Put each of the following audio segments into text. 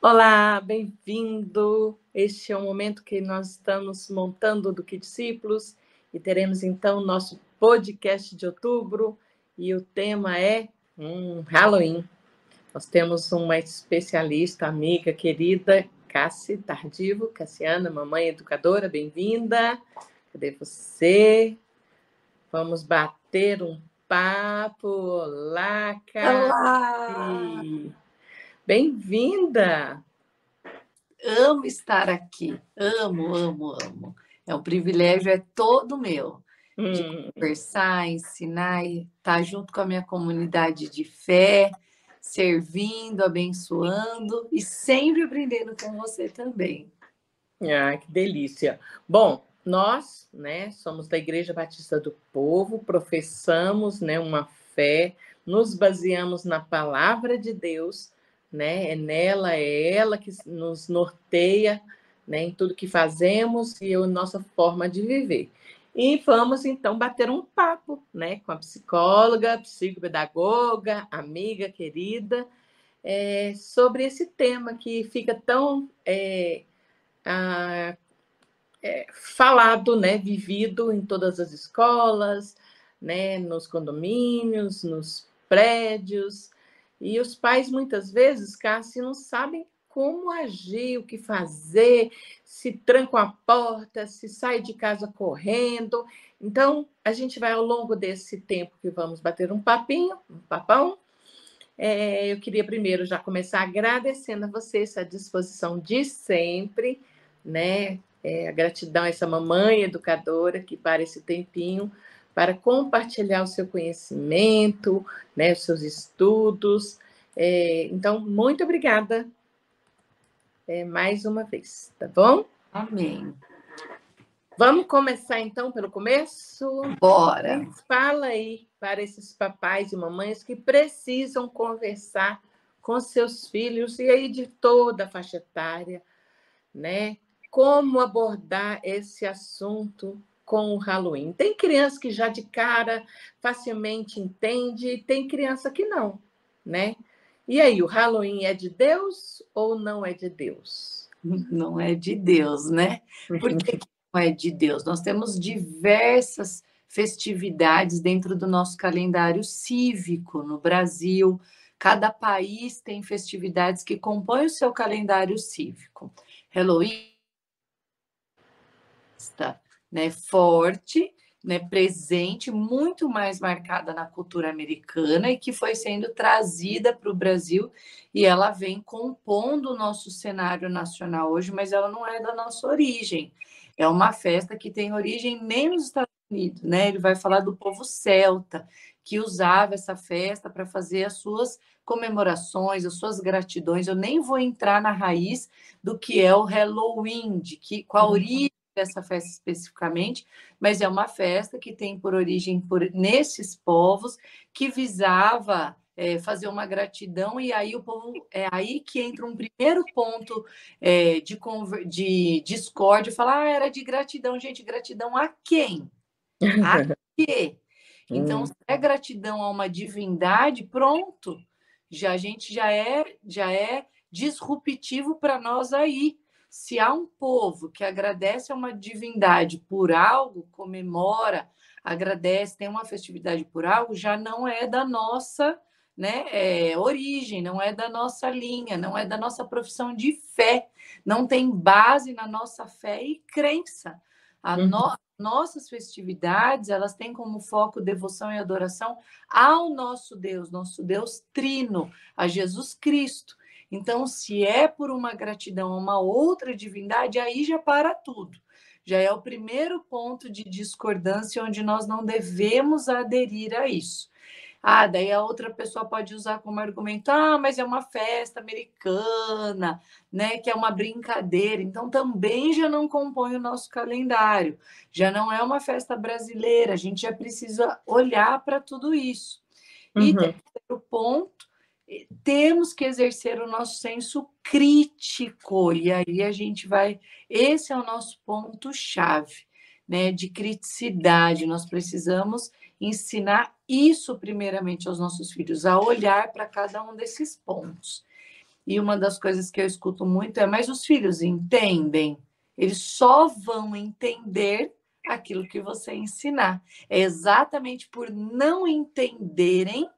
Olá, bem-vindo. Este é o momento que nós estamos montando do Que Discípulos e teremos então nosso podcast de outubro e o tema é um Halloween. Nós temos uma especialista, amiga querida, Cassi Tardivo, Cassiana, mamãe educadora, bem-vinda. Cadê você? Vamos bater um papo. Olá, Cassi. Olá. Bem-vinda! Amo estar aqui, amo, amo, amo. É um privilégio, é todo meu. De hum. conversar, ensinar, estar tá junto com a minha comunidade de fé, servindo, abençoando e sempre aprendendo com você também. Ah, que delícia. Bom, nós, né, somos da Igreja Batista do Povo, professamos, né, uma fé, nos baseamos na palavra de Deus né? É nela, é ela que nos norteia, né, em tudo que fazemos e a nossa forma de viver. E vamos então bater um papo, né, com a psicóloga, psicopedagoga, amiga querida, é, sobre esse tema que fica tão é, a, é, falado, né, vivido em todas as escolas, né, nos condomínios, nos prédios, e os pais, muitas vezes, Cássio, não sabem como agir, o que fazer, se trancam a porta, se sai de casa correndo. Então, a gente vai ao longo desse tempo que vamos bater um papinho, um papão. É, eu queria primeiro já começar agradecendo a você essa disposição de sempre, né? É, a gratidão a essa mamãe educadora que para esse tempinho para compartilhar o seu conhecimento, né, os seus estudos. É, então, muito obrigada é, mais uma vez, tá bom? Amém. Vamos começar então pelo começo? Bora! Fala aí para esses papais e mamães que precisam conversar com seus filhos e aí de toda a faixa etária, né? Como abordar esse assunto com o Halloween. Tem criança que já de cara facilmente entende, e tem criança que não, né? E aí, o Halloween é de Deus ou não é de Deus? Não é de Deus, né? Por que não é de Deus? Nós temos diversas festividades dentro do nosso calendário cívico no Brasil. Cada país tem festividades que compõem o seu calendário cívico. Halloween, né, forte, né, presente, muito mais marcada na cultura americana e que foi sendo trazida para o Brasil e ela vem compondo o nosso cenário nacional hoje, mas ela não é da nossa origem. É uma festa que tem origem nem nos Estados Unidos, né? Ele vai falar do povo celta que usava essa festa para fazer as suas comemorações, as suas gratidões. Eu nem vou entrar na raiz do que é o Halloween, de que qual a uhum. origem dessa festa especificamente, mas é uma festa que tem por origem por nesses povos que visava é, fazer uma gratidão e aí o povo é aí que entra um primeiro ponto é, de, de discórdia, falar ah, era de gratidão, gente, gratidão a quem? A quê? Então, hum. se é gratidão a uma divindade, pronto, já a gente já é já é disruptivo para nós aí. Se há um povo que agradece a uma divindade por algo, comemora, agradece, tem uma festividade por algo, já não é da nossa né, é, origem, não é da nossa linha, não é da nossa profissão de fé, não tem base na nossa fé e crença. A uhum. no, nossas festividades, elas têm como foco devoção e adoração ao nosso Deus, nosso Deus trino, a Jesus Cristo. Então, se é por uma gratidão a uma outra divindade, aí já para tudo. Já é o primeiro ponto de discordância onde nós não devemos aderir a isso. Ah, daí a outra pessoa pode usar como argumento: ah, mas é uma festa americana, né? Que é uma brincadeira. Então também já não compõe o nosso calendário. Já não é uma festa brasileira. A gente já precisa olhar para tudo isso. Uhum. E terceiro ponto temos que exercer o nosso senso crítico, e aí a gente vai. Esse é o nosso ponto-chave. né, de criticidade. Nós precisamos ensinar isso primeiramente aos nossos filhos, a olhar para cada um desses pontos. E uma das coisas que eu escuto muito é: mas os filhos entendem? Eles só vão entender aquilo que você ensinar. É exatamente por não entenderem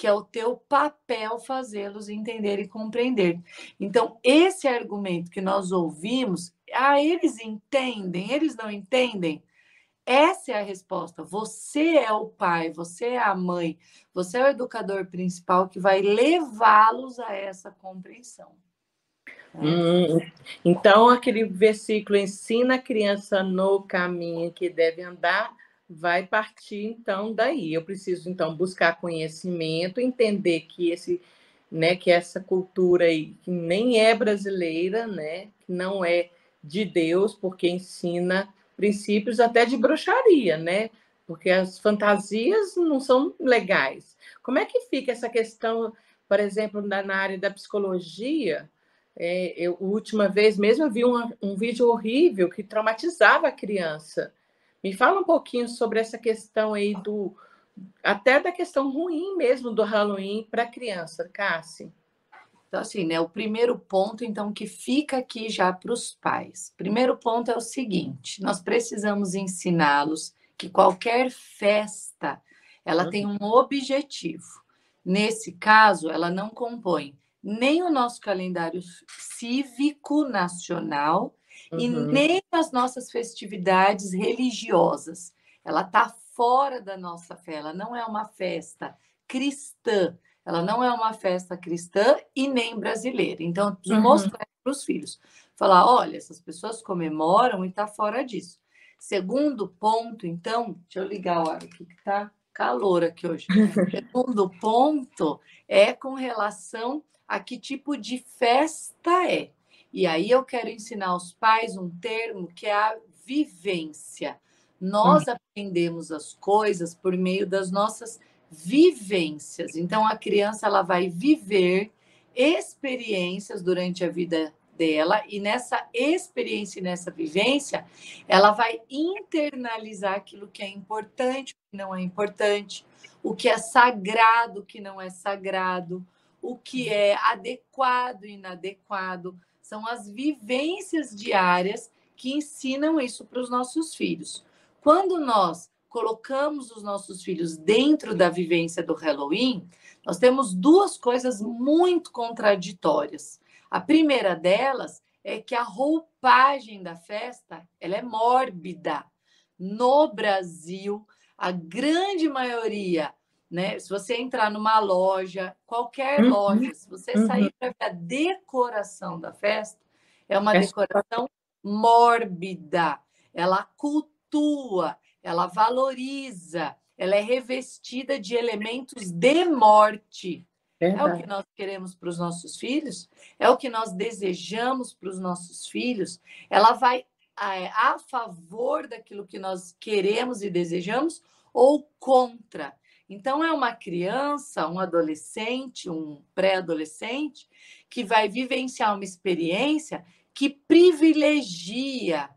que é o teu papel fazê-los entender e compreender. Então, esse argumento que nós ouvimos, ah, eles entendem, eles não entendem. Essa é a resposta. Você é o pai, você é a mãe, você é o educador principal que vai levá-los a essa compreensão. Hum, então, aquele versículo ensina a criança no caminho que deve andar, vai partir então daí. Eu preciso então buscar conhecimento, entender que esse, né, que essa cultura aí que nem é brasileira, né, que não é de Deus, porque ensina princípios até de bruxaria, né? Porque as fantasias não são legais. Como é que fica essa questão, por exemplo, na, na área da psicologia? É, eu, última vez mesmo eu vi uma, um vídeo horrível que traumatizava a criança. Me fala um pouquinho sobre essa questão aí do até da questão ruim mesmo do Halloween para a criança, Cassi. Então, assim, né? O primeiro ponto, então, que fica aqui já para os pais. Primeiro ponto é o seguinte: nós precisamos ensiná-los que qualquer festa ela uhum. tem um objetivo. Nesse caso, ela não compõe nem o nosso calendário cívico nacional uhum. e nem as nossas festividades religiosas. Ela está fora da nossa fé, ela não é uma festa cristã, ela não é uma festa cristã e nem brasileira. Então, uhum. mostrar para os filhos, falar, olha, essas pessoas comemoram e está fora disso. Segundo ponto, então, deixa eu ligar o ar aqui que está calor aqui hoje. Segundo ponto é com relação a que tipo de festa é. E aí eu quero ensinar aos pais um termo que é a vivência. Nós uhum. aprendemos as coisas por meio das nossas vivências. Então a criança ela vai viver experiências durante a vida dela e nessa experiência e nessa vivência, ela vai internalizar aquilo que é importante, o que não é importante, o que é sagrado, o que não é sagrado, o que é adequado e inadequado. São as vivências diárias que ensinam isso para os nossos filhos. Quando nós colocamos os nossos filhos dentro da vivência do Halloween, nós temos duas coisas muito contraditórias. A primeira delas é que a roupagem da festa ela é mórbida. No Brasil, a grande maioria, né? Se você entrar numa loja, qualquer uhum. loja, se você uhum. sair para ver a decoração da festa, é uma é decoração mórbida. Ela cultua, ela valoriza, ela é revestida de elementos de morte. É o que nós queremos para os nossos filhos? É o que nós desejamos para os nossos filhos? Ela vai é, a favor daquilo que nós queremos e desejamos ou contra? Então, é uma criança, um adolescente, um pré-adolescente, que vai vivenciar uma experiência que privilegia,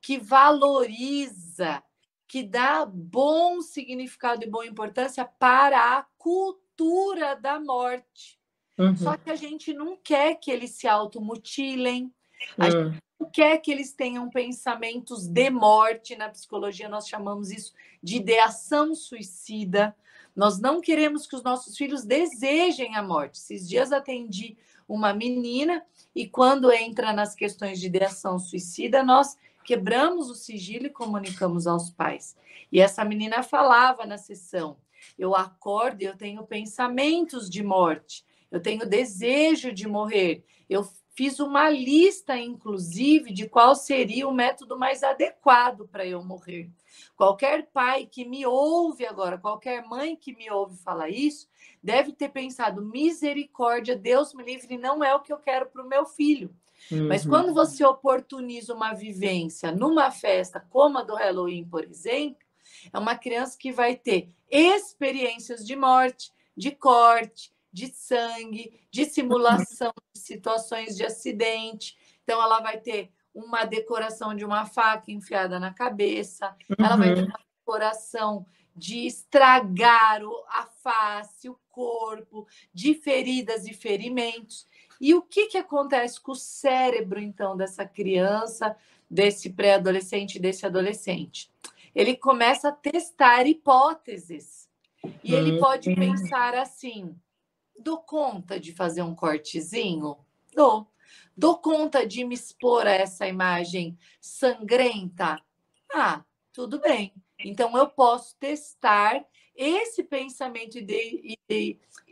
que valoriza, que dá bom significado e boa importância para a cultura da morte. Uhum. Só que a gente não quer que eles se automutilem, a uhum. gente não quer que eles tenham pensamentos de morte. Na psicologia, nós chamamos isso de ideação suicida. Nós não queremos que os nossos filhos desejem a morte. Esses dias atendi uma menina e quando entra nas questões de ideação suicida, nós quebramos o sigilo e comunicamos aos pais. E essa menina falava na sessão: eu acordo e eu tenho pensamentos de morte, eu tenho desejo de morrer. Eu fiz uma lista, inclusive, de qual seria o método mais adequado para eu morrer. Qualquer pai que me ouve agora, qualquer mãe que me ouve falar isso, deve ter pensado: misericórdia, Deus me livre, não é o que eu quero para o meu filho. Uhum. Mas quando você oportuniza uma vivência numa festa como a do Halloween, por exemplo, é uma criança que vai ter experiências de morte, de corte, de sangue, de simulação de situações de acidente. Então, ela vai ter uma decoração de uma faca enfiada na cabeça, uhum. ela vai ter uhum. uma decoração de estragar a face, o corpo, de feridas e ferimentos. E o que, que acontece com o cérebro, então, dessa criança, desse pré-adolescente, desse adolescente? Ele começa a testar hipóteses. E ele pode pensar assim: dou conta de fazer um cortezinho? Dou. Dou conta de me expor a essa imagem sangrenta? Ah, tudo bem. Então eu posso testar esse pensamento de,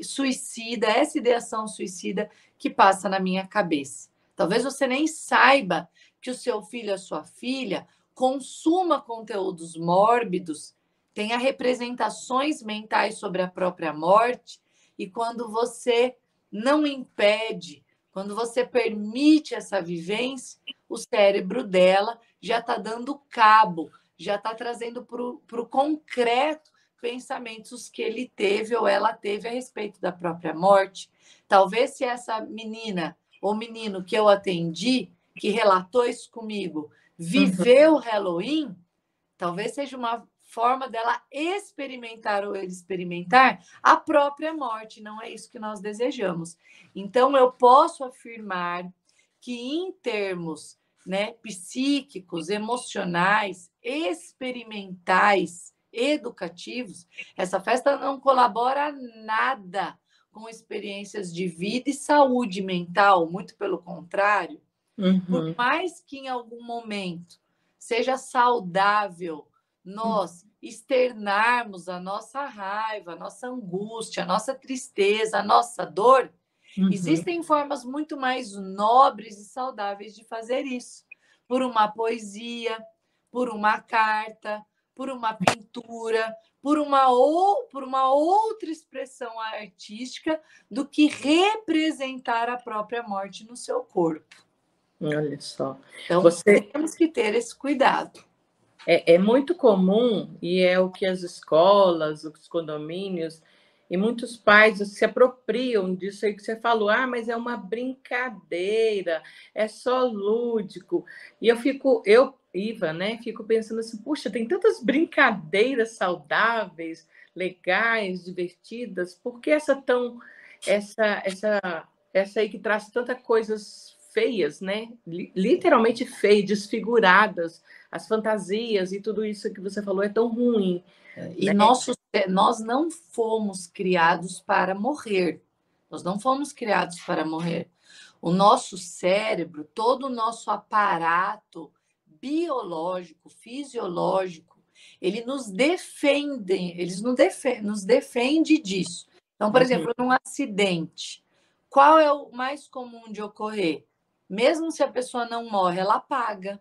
suicida, essa ideação suicida que passa na minha cabeça. Talvez você nem saiba que o seu filho, a sua filha, consuma conteúdos mórbidos, tenha representações mentais sobre a própria morte, e quando você não impede, quando você permite essa vivência, o cérebro dela já está dando cabo, já está trazendo para o concreto pensamentos que ele teve ou ela teve a respeito da própria morte. Talvez se essa menina ou menino que eu atendi, que relatou isso comigo, viveu uhum. Halloween, talvez seja uma forma dela experimentar ou ele experimentar a própria morte. Não é isso que nós desejamos. Então, eu posso afirmar que, em termos né, psíquicos, emocionais, experimentais, educativos, essa festa não colabora nada com experiências de vida e saúde mental, muito pelo contrário. Uhum. Por mais que em algum momento seja saudável nós externarmos a nossa raiva, a nossa angústia, a nossa tristeza, a nossa dor, uhum. existem formas muito mais nobres e saudáveis de fazer isso. Por uma poesia, por uma carta, por uma pintura, por uma, ou, por uma outra expressão artística do que representar a própria morte no seu corpo. Olha só. Então, Você... temos que ter esse cuidado. É, é, muito comum, e é o que as escolas, os condomínios e muitos pais se apropriam disso aí que você falou. Ah, mas é uma brincadeira, é só lúdico. E eu fico, eu Iva, né? Fico pensando assim, puxa, tem tantas brincadeiras saudáveis, legais, divertidas, por que essa tão essa essa essa aí que traz tantas coisas feias, né? Literalmente feias, desfiguradas, as fantasias e tudo isso que você falou é tão ruim. É, e né? nosso, nós não fomos criados para morrer. Nós não fomos criados para morrer. O nosso cérebro, todo o nosso aparato biológico, fisiológico, ele nos defende, eles nos defende, nos defende disso. Então, por uhum. exemplo, num acidente, qual é o mais comum de ocorrer? Mesmo se a pessoa não morre, ela apaga.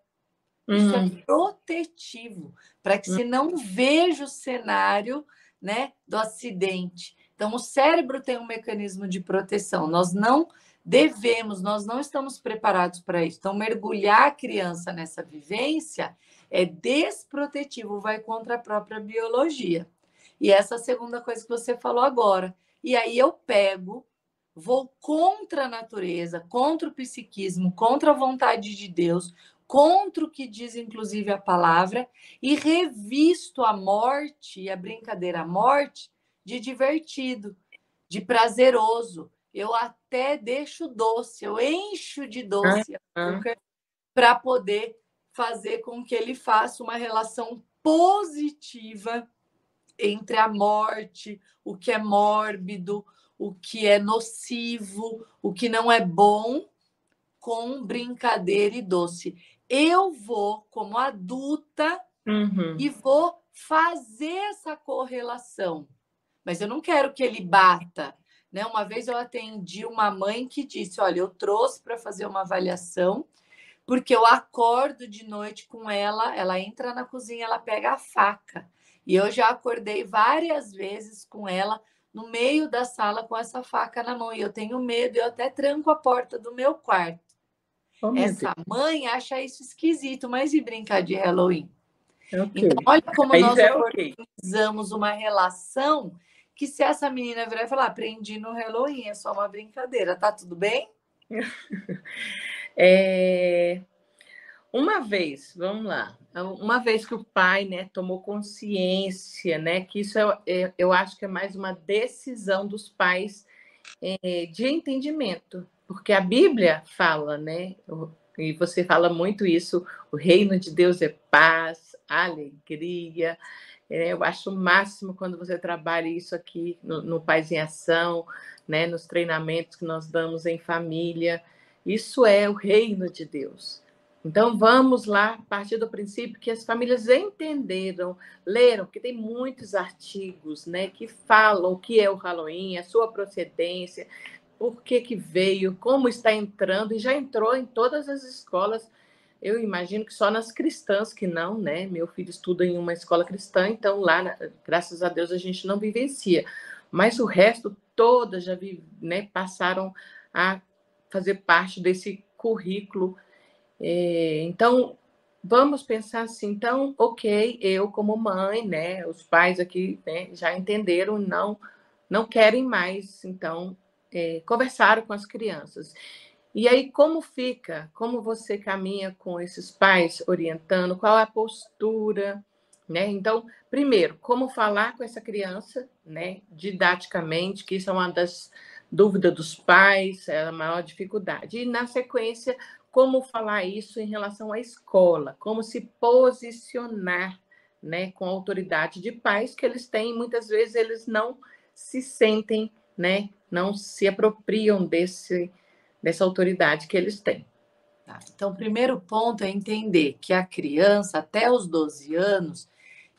Isso é uhum. protetivo, para que se não veja o cenário né, do acidente. Então, o cérebro tem um mecanismo de proteção. Nós não devemos, nós não estamos preparados para isso. Então, mergulhar a criança nessa vivência é desprotetivo, vai contra a própria biologia. E essa é a segunda coisa que você falou agora. E aí eu pego, vou contra a natureza, contra o psiquismo, contra a vontade de Deus, contra o que diz inclusive a palavra e revisto a morte e a brincadeira à morte de divertido, de prazeroso, eu até deixo doce, eu encho de doce açúcar para poder fazer com que ele faça uma relação positiva entre a morte, o que é mórbido, o que é nocivo, o que não é bom, com brincadeira e doce. Eu vou, como adulta, uhum. e vou fazer essa correlação. Mas eu não quero que ele bata, né? Uma vez eu atendi uma mãe que disse: Olha, eu trouxe para fazer uma avaliação, porque eu acordo de noite com ela, ela entra na cozinha, ela pega a faca. E eu já acordei várias vezes com ela no meio da sala com essa faca na mão. E eu tenho medo, eu até tranco a porta do meu quarto. Oh, Essa mãe acha isso esquisito, mas e brincar de Halloween? Okay. Então, olha como Aí nós é organizamos okay. uma relação que se essa menina virar e falar, aprendi no Halloween, é só uma brincadeira, tá tudo bem? é... uma vez, vamos lá, uma vez que o pai, né, tomou consciência, né, que isso é, é, eu acho que é mais uma decisão dos pais é, de entendimento, porque a Bíblia fala, né, e você fala muito isso, o reino de Deus é paz, alegria. É, eu acho o máximo quando você trabalha isso aqui no, no em Ação, né, nos treinamentos que nós damos em família. Isso é o reino de Deus. Então, vamos lá, a partir do princípio que as famílias entenderam, leram, porque tem muitos artigos né, que falam o que é o Halloween, a sua procedência, por que, que veio, como está entrando, e já entrou em todas as escolas. Eu imagino que só nas cristãs que não, né? Meu filho estuda em uma escola cristã, então lá, graças a Deus, a gente não vivencia. Mas o resto, todas já vi, né, passaram a fazer parte desse currículo. É, então, vamos pensar assim, então, ok, eu como mãe, né, os pais aqui né, já entenderam, não, não querem mais, então é, conversaram com as crianças. E aí, como fica? Como você caminha com esses pais orientando? Qual é a postura? Né? Então, primeiro, como falar com essa criança, né, didaticamente, que isso é uma das dúvidas dos pais, é a maior dificuldade. E, na sequência, como falar isso em relação à escola, como se posicionar né, com a autoridade de pais que eles têm, muitas vezes eles não se sentem né, não se apropriam desse, dessa autoridade que eles têm. Tá. Então, o primeiro ponto é entender que a criança, até os 12 anos,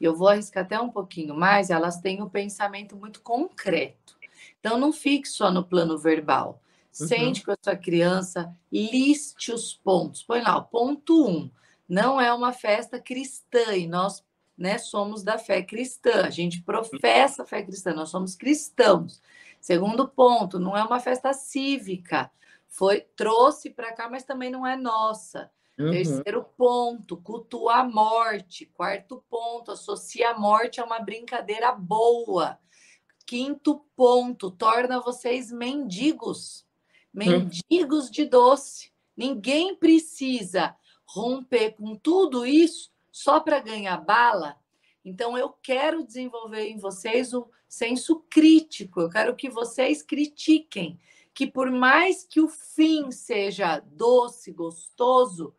e eu vou arriscar até um pouquinho mais, elas têm um pensamento muito concreto. Então, não fique só no plano verbal. Uhum. Sente com a sua criança, liste os pontos. Põe lá, o ponto 1. Um, não é uma festa cristã e nós né, somos da fé cristã. A gente professa a fé cristã, nós somos cristãos. Segundo ponto, não é uma festa cívica. Foi trouxe para cá, mas também não é nossa. Uhum. Terceiro ponto, cultua a morte. Quarto ponto, associa a morte a uma brincadeira boa. Quinto ponto, torna vocês mendigos. Mendigos uhum. de doce. Ninguém precisa romper com tudo isso só para ganhar bala. Então, eu quero desenvolver em vocês o senso crítico. Eu quero que vocês critiquem que por mais que o fim seja doce, gostoso,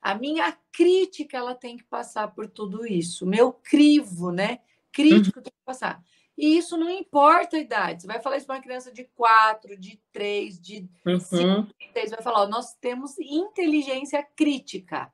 a minha crítica ela tem que passar por tudo isso. Meu crivo, né? Crítico uhum. tem que passar. E isso não importa a idade. Você vai falar isso para uma criança de 4, de 3, de 5, uhum. de 6, vai falar, ó, nós temos inteligência crítica.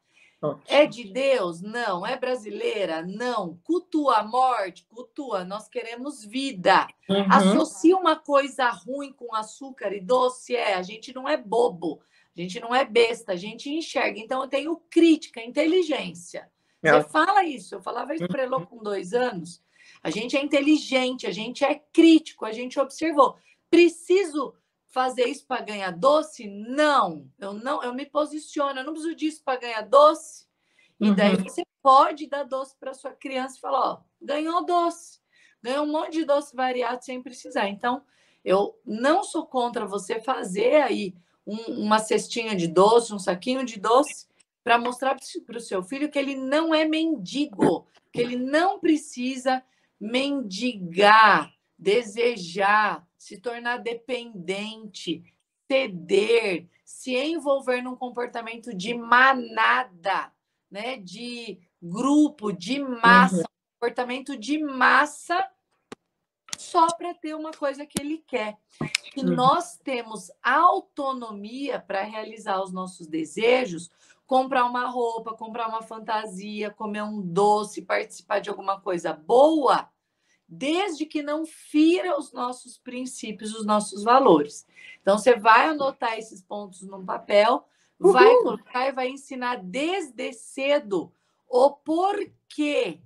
É de Deus? Não. É brasileira? Não. Cultua a morte? Cultua. Nós queremos vida. Uhum. Associa uma coisa ruim com açúcar e doce? É. A gente não é bobo. A gente não é besta. A gente enxerga. Então, eu tenho crítica, inteligência. É. Você fala isso. Eu falava isso para Elô uhum. com dois anos. A gente é inteligente, a gente é crítico, a gente observou. Preciso fazer isso para ganhar doce? Não, eu não, eu me posiciono, eu não preciso disso para ganhar doce. E uhum. daí você pode dar doce para sua criança e falar, ó, ganhou doce, ganhou um monte de doce variado sem precisar. Então, eu não sou contra você fazer aí um, uma cestinha de doce, um saquinho de doce, para mostrar para o seu filho que ele não é mendigo, que ele não precisa mendigar, desejar, se tornar dependente, ceder, se envolver num comportamento de manada, né? De grupo, de massa, uhum. comportamento de massa só para ter uma coisa que ele quer. E uhum. nós temos autonomia para realizar os nossos desejos, comprar uma roupa, comprar uma fantasia, comer um doce, participar de alguma coisa boa, desde que não fira os nossos princípios, os nossos valores. Então, você vai anotar esses pontos num papel, Uhul. vai colocar e vai ensinar desde cedo o porquê,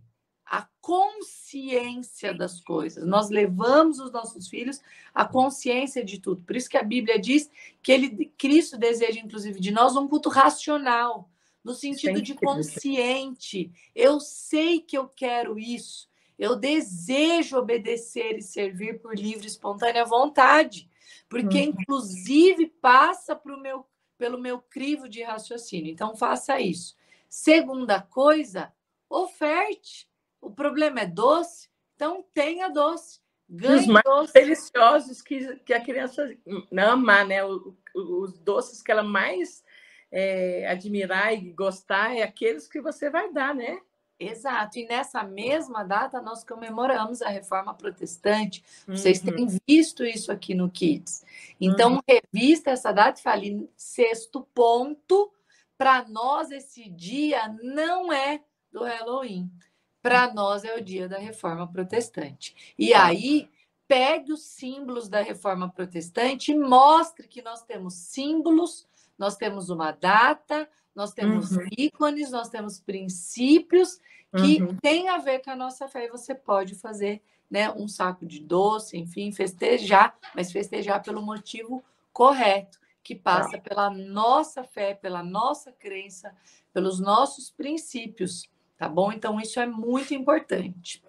a consciência das coisas. Nós levamos os nossos filhos à consciência de tudo. Por isso que a Bíblia diz que ele, Cristo deseja, inclusive, de nós um culto racional, no sentido de consciente. Eu sei que eu quero isso. Eu desejo obedecer e servir por livre e espontânea vontade, porque, uhum. inclusive, passa pro meu, pelo meu crivo de raciocínio. Então, faça isso. Segunda coisa, oferte. O problema é doce, então tenha doce. Ganhe os mais doce. deliciosos que, que a criança ama, né? os doces que ela mais é, admirar e gostar é aqueles que você vai dar, né? Exato. E nessa mesma data nós comemoramos a Reforma Protestante. Vocês uhum. têm visto isso aqui no Kids. Então, uhum. revista essa data e fale, sexto ponto, para nós esse dia não é do Halloween. Para nós é o dia da Reforma Protestante. E tá. aí, pegue os símbolos da Reforma Protestante e mostre que nós temos símbolos, nós temos uma data, nós temos uhum. ícones, nós temos princípios que uhum. têm a ver com a nossa fé e você pode fazer né, um saco de doce, enfim, festejar, mas festejar pelo motivo correto, que passa tá. pela nossa fé, pela nossa crença, pelos nossos princípios, tá bom? Então, isso é muito importante.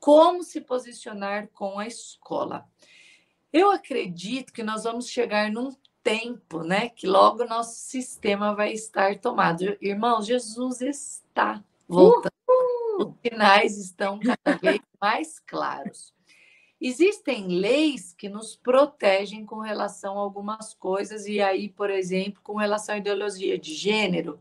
Como se posicionar com a escola? Eu acredito que nós vamos chegar num tempo, né? Que logo nosso sistema vai estar tomado. Irmãos, Jesus está voltando. Uhul! Os sinais estão cada vez mais claros. Existem leis que nos protegem com relação a algumas coisas, e aí, por exemplo, com relação à ideologia de gênero,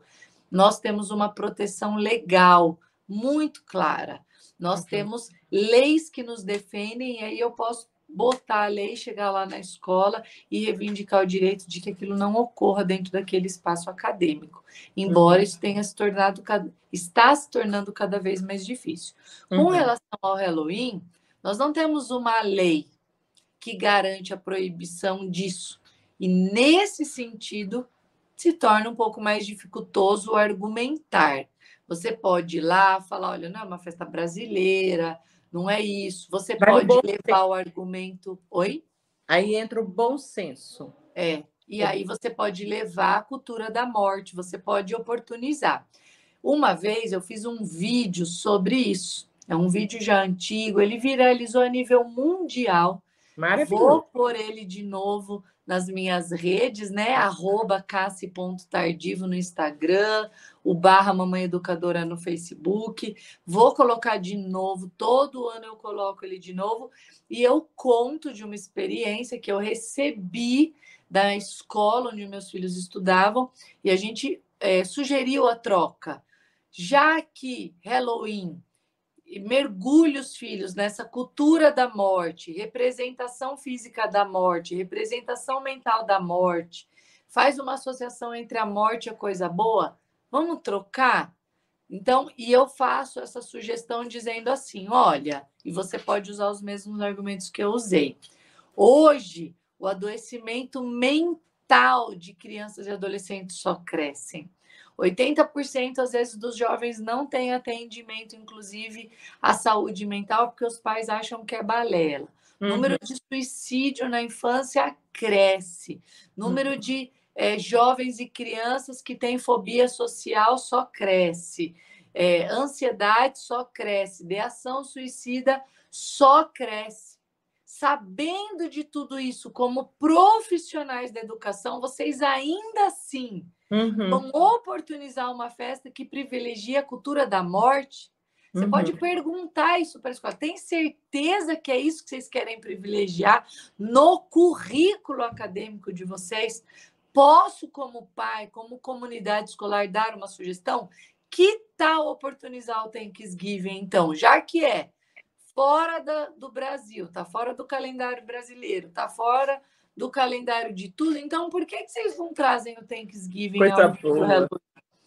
nós temos uma proteção legal muito clara. Nós uhum. temos leis que nos defendem, e aí eu posso botar a lei, chegar lá na escola e reivindicar o direito de que aquilo não ocorra dentro daquele espaço acadêmico, embora uhum. isso tenha se tornado está se tornando cada vez mais difícil. Uhum. Com relação ao Halloween, nós não temos uma lei que garante a proibição disso. E nesse sentido, se torna um pouco mais dificultoso argumentar. Você pode ir lá falar, olha, não é uma festa brasileira, não é isso. Você pode levar senso. o argumento. Oi? Aí entra o bom senso. É. E é. aí você pode levar a cultura da morte, você pode oportunizar. Uma vez eu fiz um vídeo sobre isso. É um vídeo já antigo, ele viralizou a nível mundial. Maravilhoso. Vou pôr ele de novo nas minhas redes, né? Arroba cassi.tardivo no Instagram, o barra Mamãe Educadora no Facebook. Vou colocar de novo, todo ano eu coloco ele de novo, e eu conto de uma experiência que eu recebi da escola onde meus filhos estudavam, e a gente é, sugeriu a troca. Já que Halloween mergulhe os filhos nessa cultura da morte, representação física da morte, representação mental da morte, faz uma associação entre a morte e a coisa boa, vamos trocar? Então, e eu faço essa sugestão dizendo assim: olha, e você pode usar os mesmos argumentos que eu usei. Hoje, o adoecimento mental de crianças e adolescentes só crescem. 80% às vezes dos jovens não têm atendimento, inclusive à saúde mental, porque os pais acham que é balela. Uhum. Número de suicídio na infância cresce. Número uhum. de é, jovens e crianças que têm fobia social só cresce. É, ansiedade só cresce. Deação suicida só cresce. Sabendo de tudo isso, como profissionais da educação, vocês ainda assim Uhum. Vão oportunizar uma festa que privilegia a cultura da morte. Você uhum. pode perguntar isso para a escola. Tem certeza que é isso que vocês querem privilegiar no currículo acadêmico de vocês? Posso, como pai, como comunidade escolar, dar uma sugestão? Que tal oportunizar o Thanksgiving, então? Já que é fora da, do Brasil, tá fora do calendário brasileiro, tá fora do calendário de tudo. Então, por que, que vocês não trazem o Thanksgiving Coisa boa.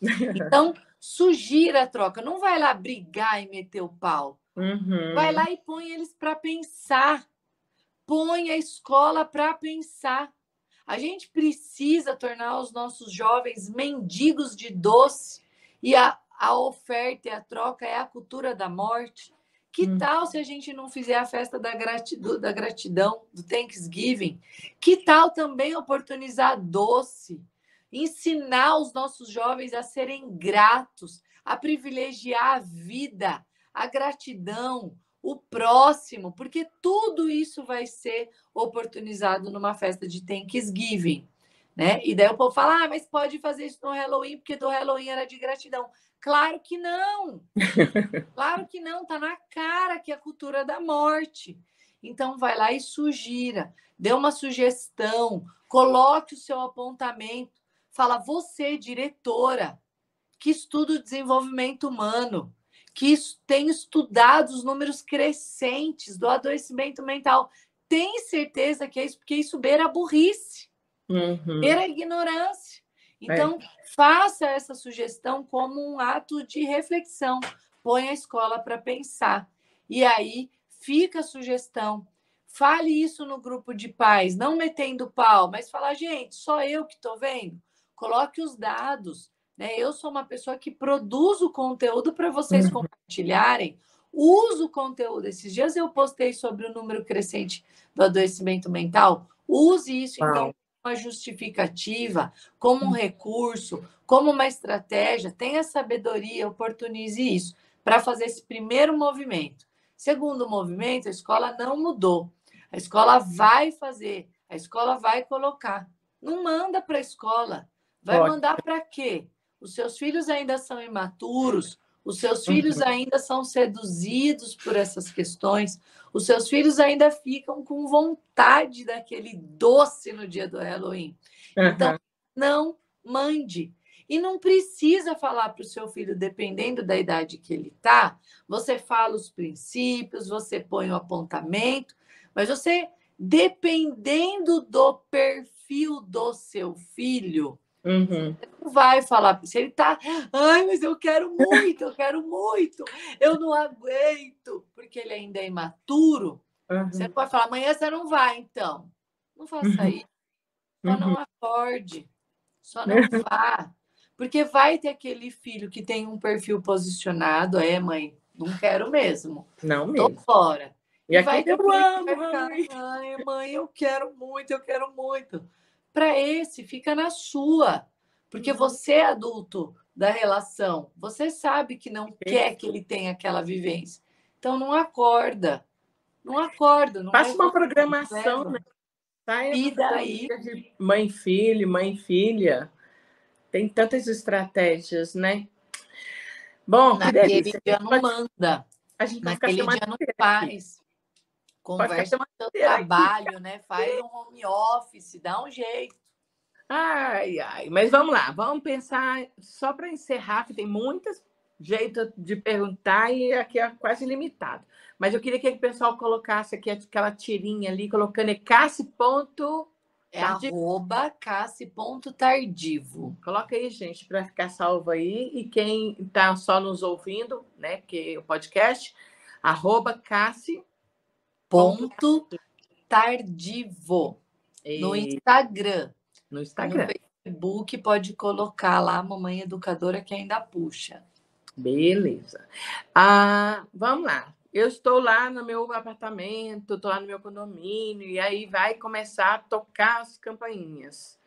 Então, sugira a troca. Não vai lá brigar e meter o pau. Uhum. Vai lá e põe eles para pensar. Põe a escola para pensar. A gente precisa tornar os nossos jovens mendigos de doce. E a, a oferta e a troca é a cultura da morte. Que hum. tal se a gente não fizer a festa da gratidão, da gratidão, do Thanksgiving? Que tal também oportunizar doce? Ensinar os nossos jovens a serem gratos, a privilegiar a vida, a gratidão, o próximo, porque tudo isso vai ser oportunizado numa festa de Thanksgiving. né? E daí o povo fala, ah, mas pode fazer isso no Halloween, porque do Halloween era de gratidão. Claro que não! claro que não, tá na cara que é a cultura da morte. Então vai lá e sugira, dê uma sugestão, coloque o seu apontamento, fala você, diretora, que estuda o desenvolvimento humano, que tem estudado os números crescentes do adoecimento mental. Tem certeza que é isso, porque isso beira a burrice, uhum. beira a ignorância. Então, é. faça essa sugestão como um ato de reflexão. Põe a escola para pensar. E aí fica a sugestão. Fale isso no grupo de pais, não metendo pau, mas falar, gente, só eu que estou vendo. Coloque os dados. Né? Eu sou uma pessoa que produz o conteúdo para vocês uhum. compartilharem. Uso o conteúdo. Esses dias eu postei sobre o número crescente do adoecimento mental. Use isso, então, como uma justificativa, como um recurso, como uma estratégia. Tenha sabedoria, oportunize isso para fazer esse primeiro movimento. Segundo movimento, a escola não mudou. A escola vai fazer, a escola vai colocar. Não manda para a escola. Vai Pode. mandar para quê? Os seus filhos ainda são imaturos, os seus filhos uhum. ainda são seduzidos por essas questões, os seus filhos ainda ficam com vontade daquele doce no dia do Halloween. Então, não mande. E não precisa falar para o seu filho, dependendo da idade que ele está, você fala os princípios, você põe o apontamento, mas você, dependendo do perfil do seu filho, Uhum. Não vai falar, se ele tá, ai, mas eu quero muito, eu quero muito, eu não aguento, porque ele ainda é imaturo. Uhum. Você pode falar, amanhã você não vai, então. Não faça uhum. isso. Só uhum. não acorde, só não vá. Porque vai ter aquele filho que tem um perfil posicionado, é, mãe, não quero mesmo. Não mesmo. Tô fora. E, e vai ter eu amo, vai ficar, ai, mãe, eu quero muito, eu quero muito para esse, fica na sua. Porque uhum. você é adulto da relação, você sabe que não quer que ele tenha aquela vivência. Então não acorda. Não acorda. Não Faça uma programação, né? Saia e daí? Mãe filho, mãe filha. Tem tantas estratégias, né? Bom, naquele dia não manda. A gente Naquele dia não faz. Conversa com seu trabalho, né? Faz um home office, dá um jeito. Ai, ai, mas vamos lá, vamos pensar só para encerrar, que tem muitos jeitos de perguntar e aqui é quase limitado. Mas eu queria que o pessoal colocasse aqui aquela tirinha ali, colocando é cassi ponto é arroba cassi.tardivo. Coloca aí, gente, para ficar salvo aí. E quem está só nos ouvindo, né? Que o podcast, arroba cassi ponto tardivo e... no Instagram. No Instagram. No Facebook pode colocar lá Mamãe Educadora que ainda puxa. Beleza. Ah, vamos lá. Eu estou lá no meu apartamento, estou lá no meu condomínio, e aí vai começar a tocar as campainhas.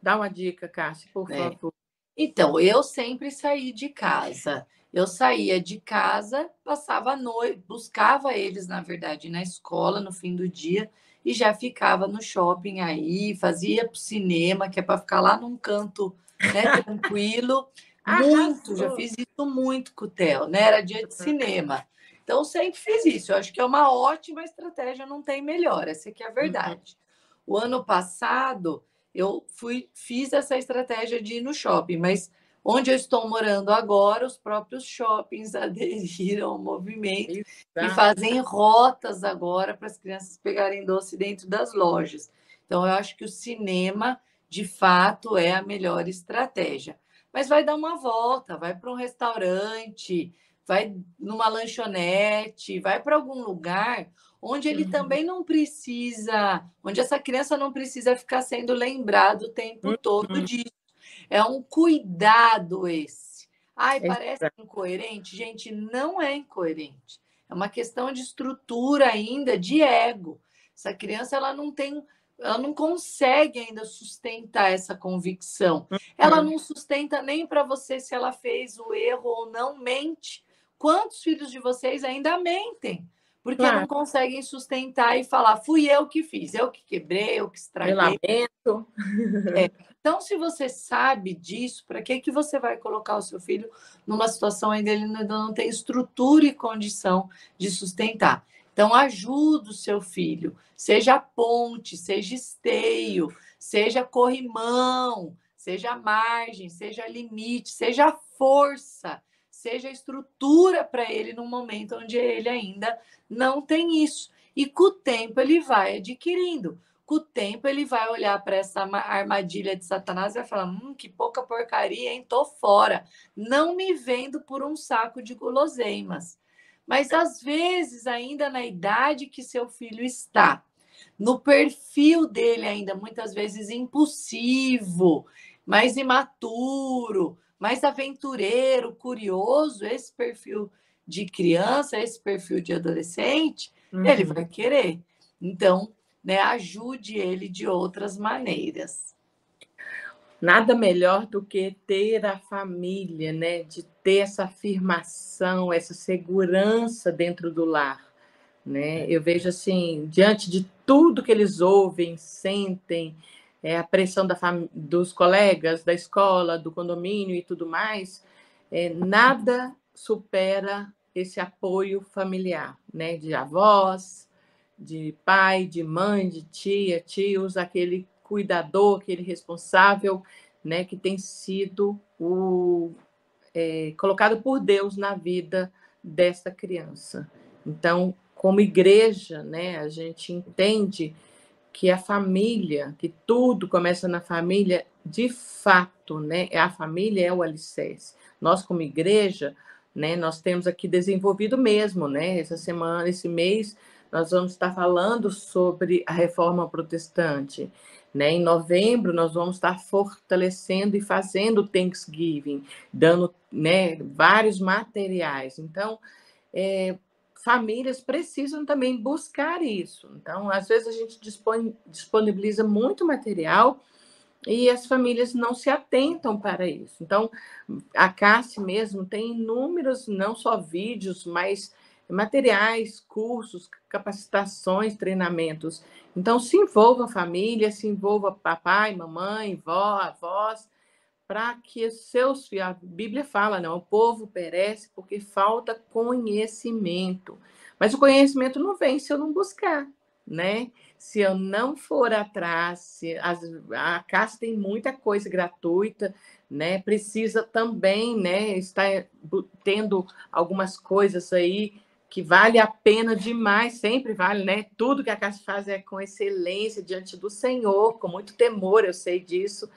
Dá uma dica, Cássia, por é. favor. Então, eu sempre saí de casa. Eu saía de casa, passava a noite, buscava eles, na verdade, na escola no fim do dia e já ficava no shopping aí, fazia pro cinema, que é para ficar lá num canto né, tranquilo. muito, já fiz isso muito com o Theo, né? Era dia de cinema. Então, sempre fiz isso. Eu acho que é uma ótima estratégia, não tem melhor. Essa aqui é a verdade. Uhum. O ano passado, eu fui, fiz essa estratégia de ir no shopping, mas Onde eu estou morando agora, os próprios shoppings aderiram ao movimento Exato. e fazem rotas agora para as crianças pegarem doce dentro das lojas. Então, eu acho que o cinema, de fato, é a melhor estratégia. Mas vai dar uma volta, vai para um restaurante, vai numa lanchonete, vai para algum lugar onde ele uhum. também não precisa, onde essa criança não precisa ficar sendo lembrado o tempo uhum. todo disso. É um cuidado esse. Ai, parece incoerente. Gente, não é incoerente. É uma questão de estrutura ainda, de ego. Essa criança ela não tem, ela não consegue ainda sustentar essa convicção. Ela uhum. não sustenta nem para você se ela fez o erro ou não mente. Quantos filhos de vocês ainda mentem? Porque claro. não conseguem sustentar e falar, fui eu que fiz, eu que quebrei, eu que estraguei. Lamento. É. Então, se você sabe disso, para que, que você vai colocar o seu filho numa situação onde ele ainda não tem estrutura e condição de sustentar? Então, ajuda o seu filho, seja ponte, seja esteio, seja corrimão, seja margem, seja limite, seja força seja estrutura para ele no momento onde ele ainda não tem isso. E com o tempo ele vai adquirindo. Com o tempo ele vai olhar para essa armadilha de Satanás e vai falar: hum, que pouca porcaria, hein? Tô fora. Não me vendo por um saco de guloseimas. Mas às vezes, ainda na idade que seu filho está, no perfil dele ainda muitas vezes impulsivo, mais imaturo, mais aventureiro, curioso, esse perfil de criança, esse perfil de adolescente, uhum. ele vai querer. Então, né, ajude ele de outras maneiras. Nada melhor do que ter a família, né? De ter essa afirmação, essa segurança dentro do lar, né? Eu vejo assim, diante de tudo que eles ouvem, sentem, é, a pressão da dos colegas, da escola, do condomínio e tudo mais, é, nada supera esse apoio familiar, né? De avós, de pai, de mãe, de tia, tios, aquele cuidador, aquele responsável, né? Que tem sido o é, colocado por Deus na vida dessa criança. Então, como igreja, né? A gente entende que a família, que tudo começa na família, de fato, né? A família é o alicerce. Nós, como igreja, né, nós temos aqui desenvolvido mesmo, né? Essa semana, esse mês, nós vamos estar falando sobre a reforma protestante. Né? Em novembro, nós vamos estar fortalecendo e fazendo Thanksgiving, dando né, vários materiais. Então, é, famílias precisam também buscar isso. Então, às vezes a gente disponibiliza muito material e as famílias não se atentam para isso. Então, a Cassi mesmo tem inúmeros, não só vídeos, mas materiais, cursos, capacitações, treinamentos. Então, se envolva a família, se envolva papai, mamãe, vó, avós, para que os seus filhos, a Bíblia fala, não, o povo perece porque falta conhecimento. Mas o conhecimento não vem se eu não buscar, né? Se eu não for atrás, se as, a casa tem muita coisa gratuita, né? Precisa também, né, estar tendo algumas coisas aí que vale a pena demais, sempre vale, né? Tudo que a casa faz é com excelência diante do Senhor, com muito temor, eu sei disso.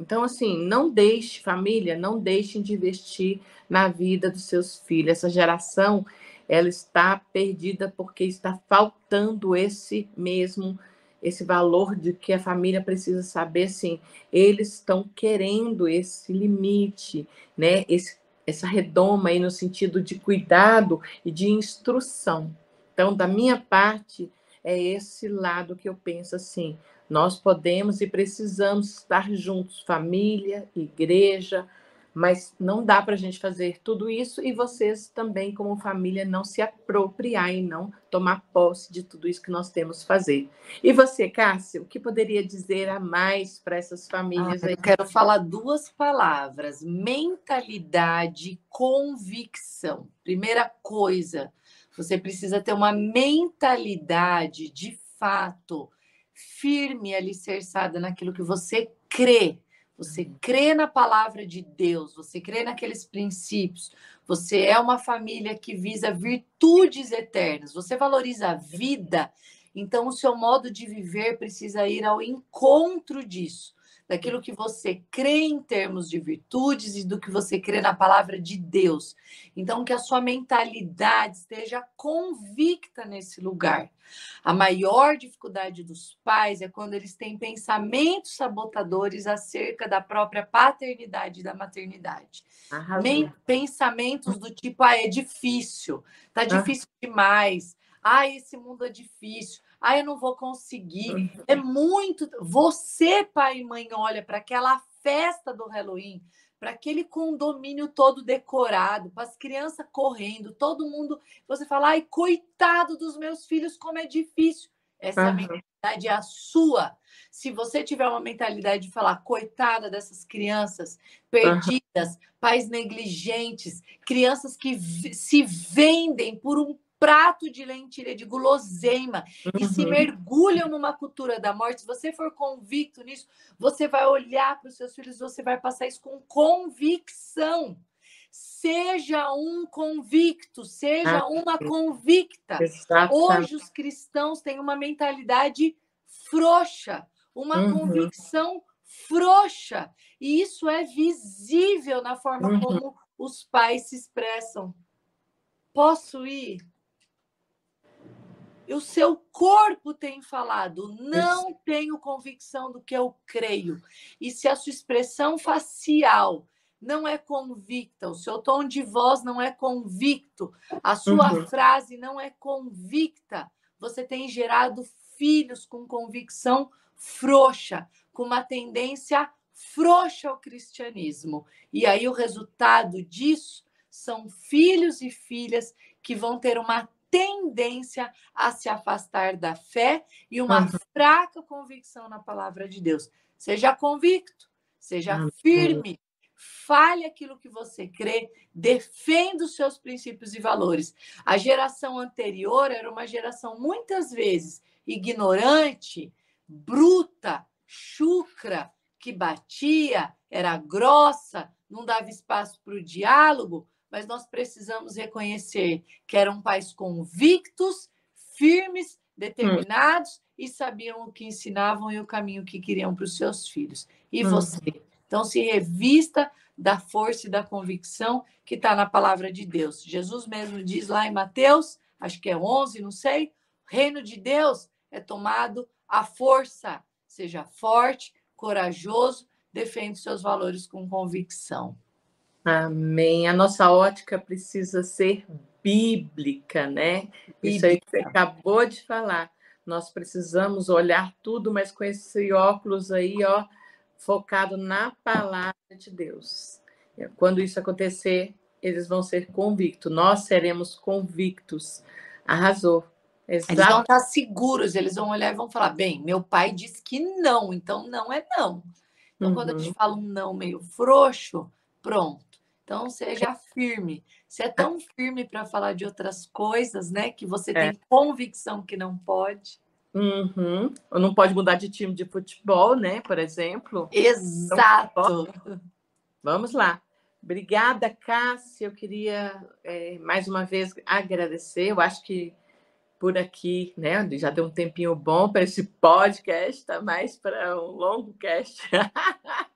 Então, assim, não deixe, família, não deixem de investir na vida dos seus filhos. Essa geração, ela está perdida porque está faltando esse mesmo, esse valor de que a família precisa saber, assim, eles estão querendo esse limite, né? Esse, essa redoma aí no sentido de cuidado e de instrução. Então, da minha parte, é esse lado que eu penso assim, nós podemos e precisamos estar juntos, família, igreja, mas não dá para a gente fazer tudo isso e vocês também, como família, não se apropriar e não tomar posse de tudo isso que nós temos que fazer. E você, Cássio, o que poderia dizer a mais para essas famílias? Ah, eu quero falar duas palavras: mentalidade, convicção. Primeira coisa, você precisa ter uma mentalidade de fato firme, alicerçada naquilo que você crê. Você uhum. crê na palavra de Deus, você crê naqueles princípios, você é uma família que visa virtudes eternas, você valoriza a vida, então o seu modo de viver precisa ir ao encontro disso daquilo que você crê em termos de virtudes e do que você crê na palavra de Deus. Então, que a sua mentalidade esteja convicta nesse lugar. A maior dificuldade dos pais é quando eles têm pensamentos sabotadores acerca da própria paternidade e da maternidade. Pensamentos do tipo, ah, é difícil, tá difícil demais, ah, esse mundo é difícil. Ah, eu não vou conseguir. Uhum. É muito. Você, pai e mãe, olha para aquela festa do Halloween, para aquele condomínio todo decorado, para as crianças correndo, todo mundo. Você fala, ai, coitado dos meus filhos, como é difícil. Essa uhum. mentalidade é a sua. Se você tiver uma mentalidade de falar, coitada dessas crianças perdidas, uhum. pais negligentes, crianças que se vendem por um prato de lentilha, de guloseima, uhum. e se mergulham numa cultura da morte, se você for convicto nisso, você vai olhar para os seus filhos, você vai passar isso com convicção. Seja um convicto, seja ah, uma convicta. Exatamente. Hoje os cristãos têm uma mentalidade frouxa, uma uhum. convicção frouxa. E isso é visível na forma uhum. como os pais se expressam. Posso ir? O seu corpo tem falado, não Isso. tenho convicção do que eu creio. E se a sua expressão facial não é convicta, o seu tom de voz não é convicto, a sua uhum. frase não é convicta, você tem gerado filhos com convicção frouxa, com uma tendência frouxa ao cristianismo. E aí o resultado disso são filhos e filhas que vão ter uma tendência a se afastar da fé e uma uhum. fraca convicção na palavra de Deus. Seja convicto, seja uhum. firme, fale aquilo que você crê, defenda os seus princípios e valores. A geração anterior era uma geração muitas vezes ignorante, bruta, chucra, que batia, era grossa, não dava espaço para o diálogo, mas nós precisamos reconhecer que eram pais convictos, firmes, determinados hum. e sabiam o que ensinavam e o caminho que queriam para os seus filhos. E hum. você? Então, se revista da força e da convicção que está na palavra de Deus. Jesus mesmo diz lá em Mateus, acho que é 11, não sei, reino de Deus é tomado à força. Seja forte, corajoso, defende seus valores com convicção. Amém. A nossa ótica precisa ser bíblica, né? Bíblica. Isso aí que você acabou de falar. Nós precisamos olhar tudo, mas com esse óculos aí, ó, focado na palavra de Deus. Quando isso acontecer, eles vão ser convictos. Nós seremos convictos. Arrasou. Exato. Eles vão estar seguros, eles vão olhar e vão falar: bem, meu pai disse que não, então não é não. Então, uhum. quando a gente uhum. fala um não meio frouxo, pronto então, seja firme. Você é tão firme para falar de outras coisas, né? Que você é. tem convicção que não pode. Uhum. Ou não pode mudar de time de futebol, né? Por exemplo. Exato. Então, vamos lá. Obrigada, Cássia. Eu queria é, mais uma vez agradecer. Eu acho que por aqui, né? Já deu um tempinho bom para esse podcast, tá mais para um longo cast.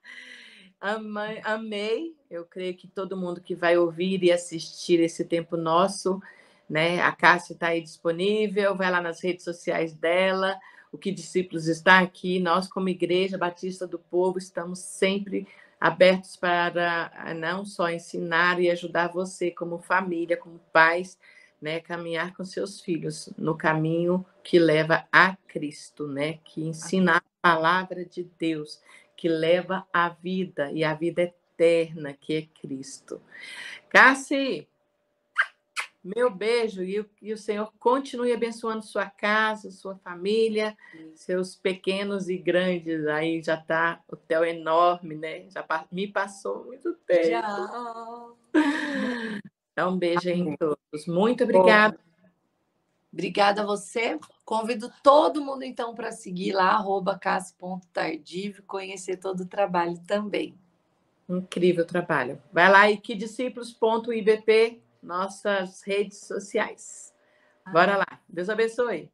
Amei, amei. Eu creio que todo mundo que vai ouvir e assistir esse tempo nosso, né? A Cássia está aí disponível, vai lá nas redes sociais dela. O que discípulos está aqui. Nós, como Igreja Batista do Povo, estamos sempre abertos para não só ensinar e ajudar você, como família, como pais, né, caminhar com seus filhos no caminho que leva a Cristo, né, que ensina a palavra de Deus que leva à vida e à vida eterna, que é Cristo. Cassi, meu beijo e o, e o Senhor continue abençoando sua casa, sua família, seus pequenos e grandes. Aí já está o hotel enorme, né? Já me passou muito tempo. Já. Então, um beijo em todos. Muito obrigada. Obrigada a você. Convido todo mundo, então, para seguir lá, arroba cassi.tardive, conhecer todo o trabalho também. Incrível trabalho. Vai lá e que discípulos.ibp, nossas redes sociais. Bora lá. Deus abençoe.